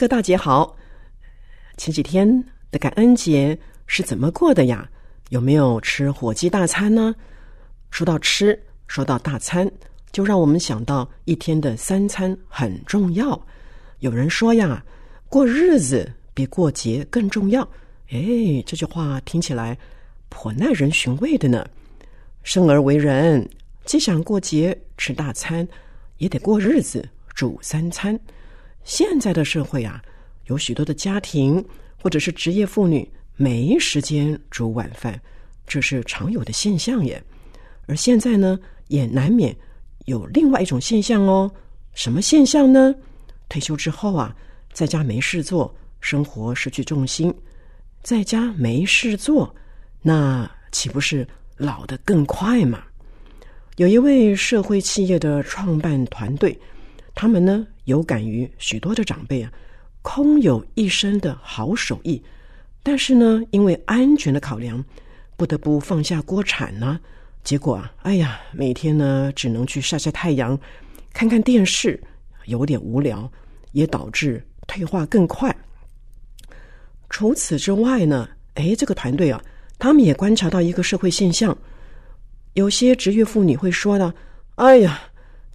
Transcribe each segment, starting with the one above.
哥大姐好，前几天的感恩节是怎么过的呀？有没有吃火鸡大餐呢？说到吃，说到大餐，就让我们想到一天的三餐很重要。有人说呀，过日子比过节更重要。哎，这句话听起来颇耐人寻味的呢。生而为人，既想过节吃大餐，也得过日子煮三餐。现在的社会啊，有许多的家庭或者是职业妇女没时间煮晚饭，这是常有的现象耶。而现在呢，也难免有另外一种现象哦。什么现象呢？退休之后啊，在家没事做，生活失去重心，在家没事做，那岂不是老得更快嘛？有一位社会企业的创办团队。他们呢有感于许多的长辈啊，空有一身的好手艺，但是呢，因为安全的考量，不得不放下锅铲呢。结果啊，哎呀，每天呢只能去晒晒太阳，看看电视，有点无聊，也导致退化更快。除此之外呢，哎，这个团队啊，他们也观察到一个社会现象，有些职业妇女会说呢，哎呀。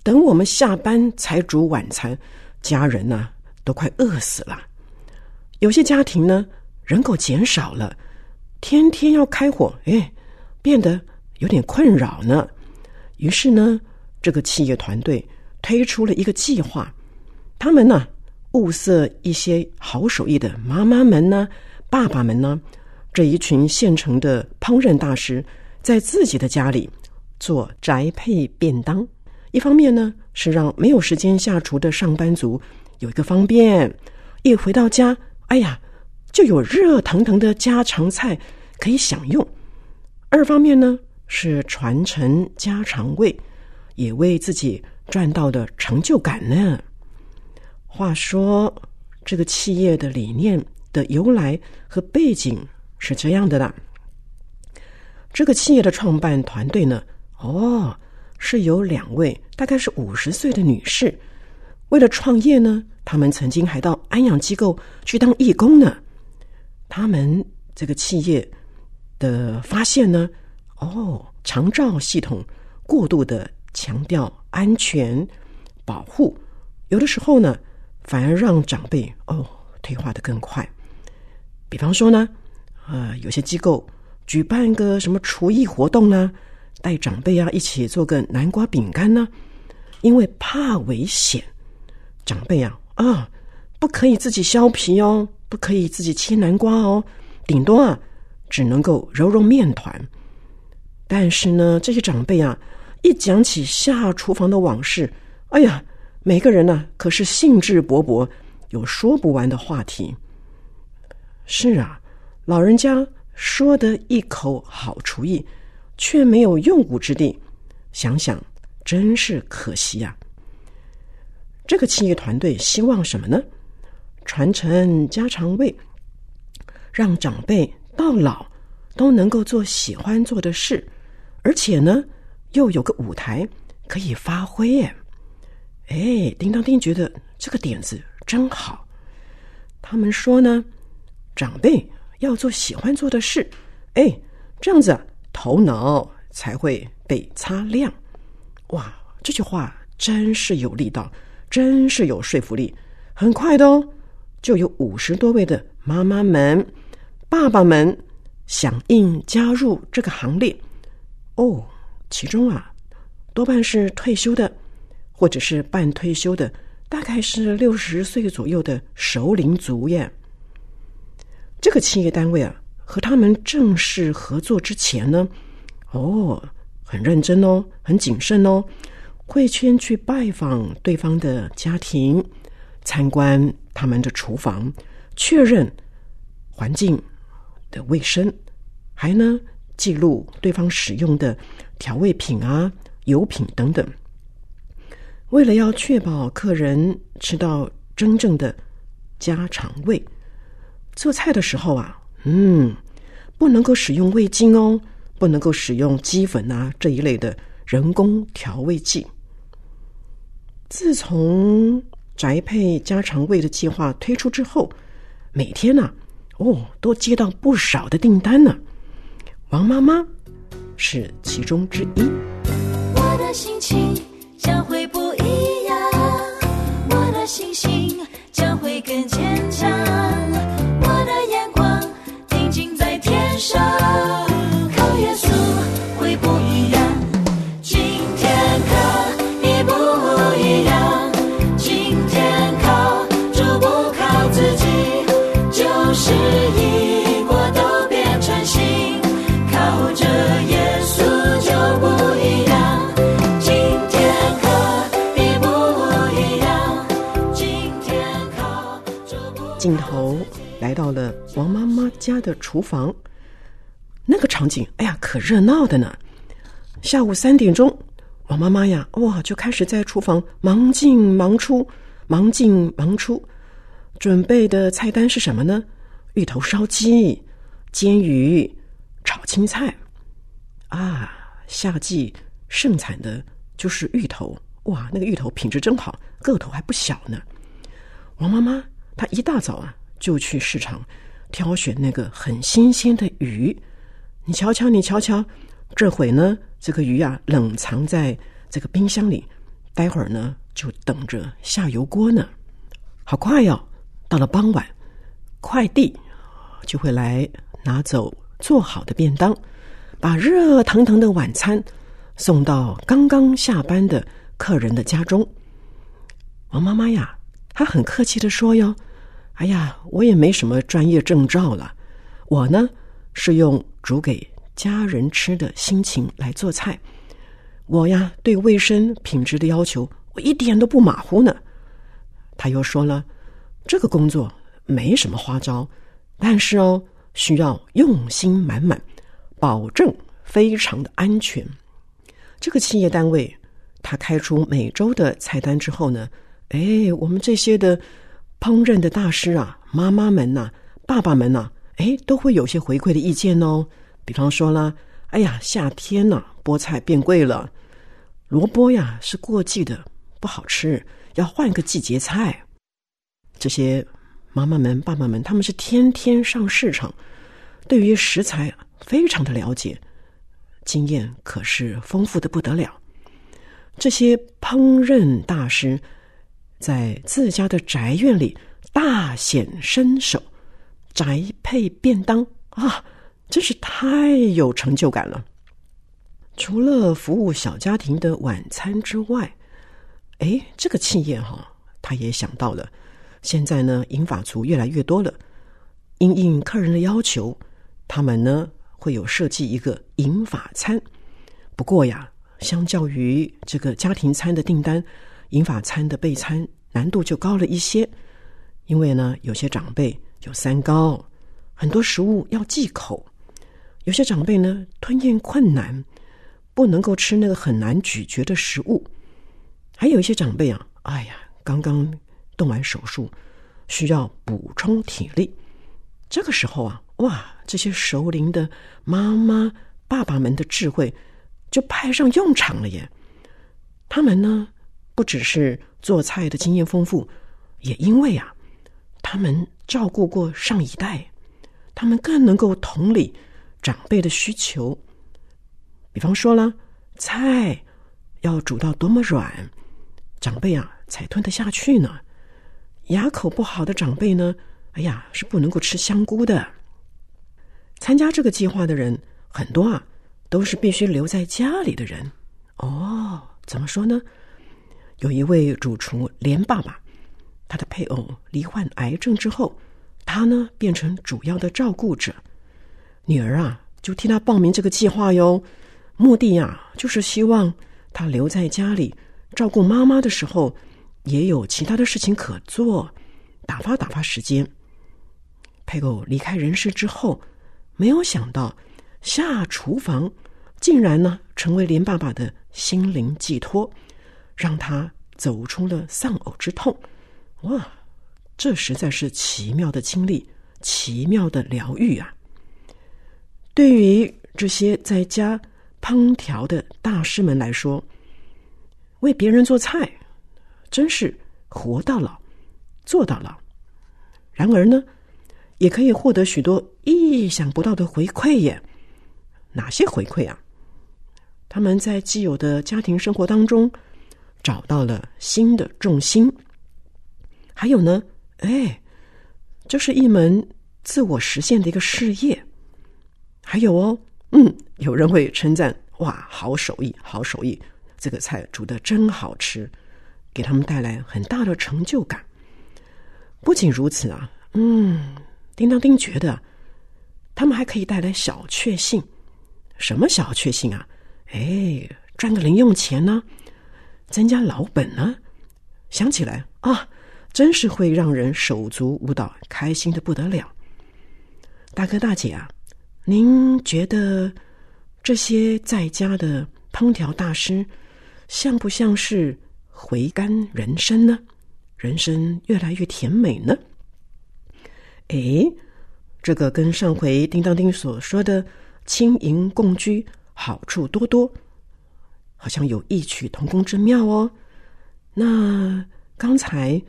等我们下班才煮晚餐，家人呢都快饿死了。有些家庭呢人口减少了，天天要开火，哎，变得有点困扰呢。于是呢，这个企业团队推出了一个计划，他们呢物色一些好手艺的妈妈们呢、爸爸们呢，这一群现成的烹饪大师，在自己的家里做宅配便当。一方面呢，是让没有时间下厨的上班族有一个方便，一回到家，哎呀，就有热腾腾的家常菜可以享用；二方面呢，是传承家常味，也为自己赚到的成就感呢。话说，这个企业的理念的由来和背景是这样的啦。这个企业的创办团队呢，哦。是有两位大概是五十岁的女士，为了创业呢，他们曾经还到安养机构去当义工呢。他们这个企业的发现呢，哦，长照系统过度的强调安全保护，有的时候呢，反而让长辈哦退化的更快。比方说呢，呃，有些机构举办个什么厨艺活动呢？带长辈啊，一起做个南瓜饼干呢，因为怕危险。长辈啊啊，不可以自己削皮哦，不可以自己切南瓜哦，顶多啊，只能够揉揉面团。但是呢，这些长辈啊，一讲起下厨房的往事，哎呀，每个人呢可是兴致勃勃，有说不完的话题。是啊，老人家说的一口好厨艺。却没有用武之地，想想真是可惜呀。这个企业团队希望什么呢？传承家常味，让长辈到老都能够做喜欢做的事，而且呢，又有个舞台可以发挥耶。哎，叮当叮觉得这个点子真好。他们说呢，长辈要做喜欢做的事，哎，这样子。头脑才会被擦亮，哇！这句话真是有力道，真是有说服力。很快的哦，就有五十多位的妈妈们、爸爸们响应加入这个行列。哦，其中啊，多半是退休的，或者是半退休的，大概是六十岁左右的熟龄族耶。这个企业单位啊。和他们正式合作之前呢，哦，很认真哦，很谨慎哦，会先去拜访对方的家庭，参观他们的厨房，确认环境的卫生，还呢记录对方使用的调味品啊、油品等等。为了要确保客人吃到真正的家常味，做菜的时候啊，嗯，不能够使用味精哦，不能够使用鸡粉啊这一类的人工调味剂。自从宅配家常味的计划推出之后，每天呢，哦，都接到不少的订单呢。王妈妈是其中之一。我的心情镜头来到了王妈妈家的厨房，那个场景，哎呀，可热闹的呢。下午三点钟，王妈妈呀，哇，就开始在厨房忙进忙出，忙进忙出。准备的菜单是什么呢？芋头烧鸡、煎鱼、炒青菜。啊，夏季盛产的就是芋头，哇，那个芋头品质真好，个头还不小呢。王妈妈他一大早啊就去市场挑选那个很新鲜的鱼。你瞧瞧，你瞧瞧，这会呢，这个鱼啊冷藏在这个冰箱里，待会儿呢就等着下油锅呢。好快哟、到了傍晚，快递就会来拿走做好的便当，把热腾腾的晚餐送到刚刚下班的客人的家中。王妈妈呀，她很客气的说哟：“哎呀，我也没什么专业证照了，我呢是用煮给家人吃的心情来做菜。我呀对卫生品质的要求，我一点都不马虎呢。”他又说了：“这个工作没什么花招，但是哦，需要用心满满，保证非常的安全。”这个企业单位，他开出每周的菜单之后呢，哎，我们这些的烹饪的大师啊，妈妈们呐、爸爸们呐、哎，都会有些回馈的意见哦。比方说啦，哎呀，夏天呐、菠菜变贵了，萝卜呀是过季的，不好吃，要换个季节菜。这些妈妈们、爸爸们，他们是天天上市场，对于食材非常的了解，经验可是丰富的不得了。这些烹饪大师在自家的宅院里大显身手，宅配便当啊，真是太有成就感了。除了服务小家庭的晚餐之外，哎，这个企业哈、他也想到了，现在呢，银发族越来越多了，因应客人的要求，他们呢会有设计一个银发餐。不过呀，相较于这个家庭餐的订单，银发餐的备餐难度就高了一些，因为呢，有些长辈有三高，很多食物要忌口，有些长辈呢吞咽困难，不能够吃那个很难咀嚼的食物，还有一些长辈啊，哎呀，刚刚动完手术，需要补充体力。这个时候啊，哇，这些熟龄的妈妈、爸爸们的智慧就派上用场了耶！他们呢，不只是做菜的经验丰富，也因为啊，他们照顾过上一代，他们更能够同理长辈的需求。比方说啦，菜要煮到多么软，长辈啊才吞得下去呢？牙口不好的长辈呢，哎呀，是不能够吃香菇的。参加这个计划的人很多啊，都是必须留在家里的人。哦，怎么说呢？有一位主厨连爸爸，他的配偶罹患癌症之后，他呢变成主要的照顾者。女儿啊，就替他报名这个计划哟。目的呀，就是希望他留在家里照顾妈妈的时候，也有其他的事情可做，打发打发时间。配偶离开人世之后，没有想到下厨房竟然呢成为连爸爸的心灵寄托，让他走出了丧偶之痛。哇，这实在是奇妙的经历，奇妙的疗愈啊！对于这些在家烹调的大师们来说，为别人做菜真是活到老，做到老。然而呢，也可以获得许多意想不到的回馈耶。哪些回馈啊？他们在既有的家庭生活当中找到了新的重心。还有呢，哎，这是一门自我实现的一个事业。还有哦，嗯，有人会称赞哇，好手艺，好手艺，这个菜煮的真好吃，给他们带来很大的成就感。不仅如此啊，嗯，叮当丁觉得他们还可以带来小确幸。什么小确幸啊？哎，赚个零用钱呢，增加老本呢。想起来啊，真是会让人手足舞蹈，开心的不得了。大哥大姐啊！您觉得这些在家的烹调大师像不像是回甘人生呢？人生越来越甜美呢？诶，这个跟上回叮当丁所说的轻盈共居好处多多，好像有异曲同工之妙哦。那刚才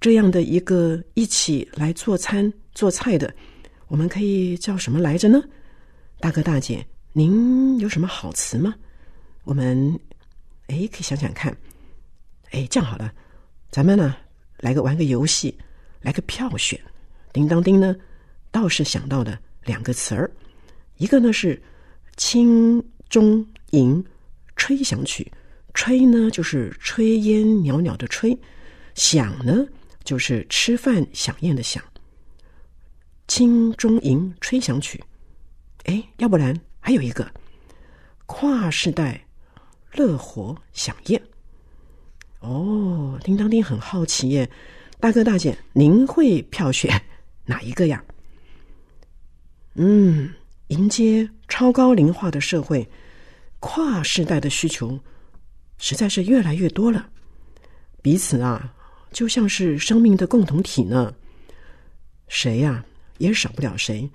这样的一个一起来做餐做菜的，我们可以叫什么来着呢？大哥大姐，您有什么好词吗？我们哎，可以想想看。哎，这样好了，咱们呢来个玩个游戏，来个票选。叮当叮呢，倒是想到了两个词儿，一个呢是轻中吟吹响曲，吹呢就是炊烟袅袅的吹，响呢就是吃饭响宴的响。轻中吟吹响曲。哎，要不然还有一个跨世代乐活响宴哦。叮当叮很好奇耶，大哥大姐，您会票选 哪一个呀？嗯，迎接超高龄化的社会，跨世代的需求实在是越来越多了。彼此啊，就像是生命的共同体呢。谁呀，也少不了谁，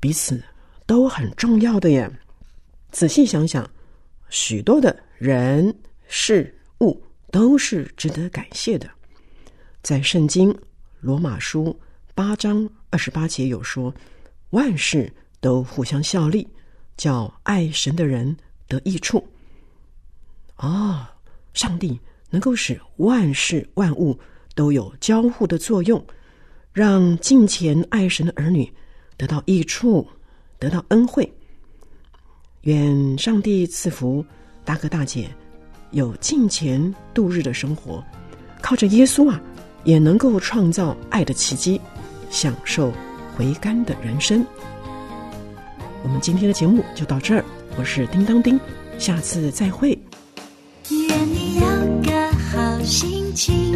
彼此。都很重要的耶。仔细想想，许多的人事物都是值得感谢的。在圣经罗马书八章二十八节有说：“万事都互相效力，叫爱神的人得益处。”哦，上帝能够使万事万物都有交互的作用，让敬虔爱神的儿女得到益处。得到恩惠，愿上帝赐福大哥大姐有金钱度日的生活，靠着耶稣啊，也能够创造爱的奇迹，享受回甘的人生。我们今天的节目就到这儿，我是叮当叮，下次再会。愿你有个好心情，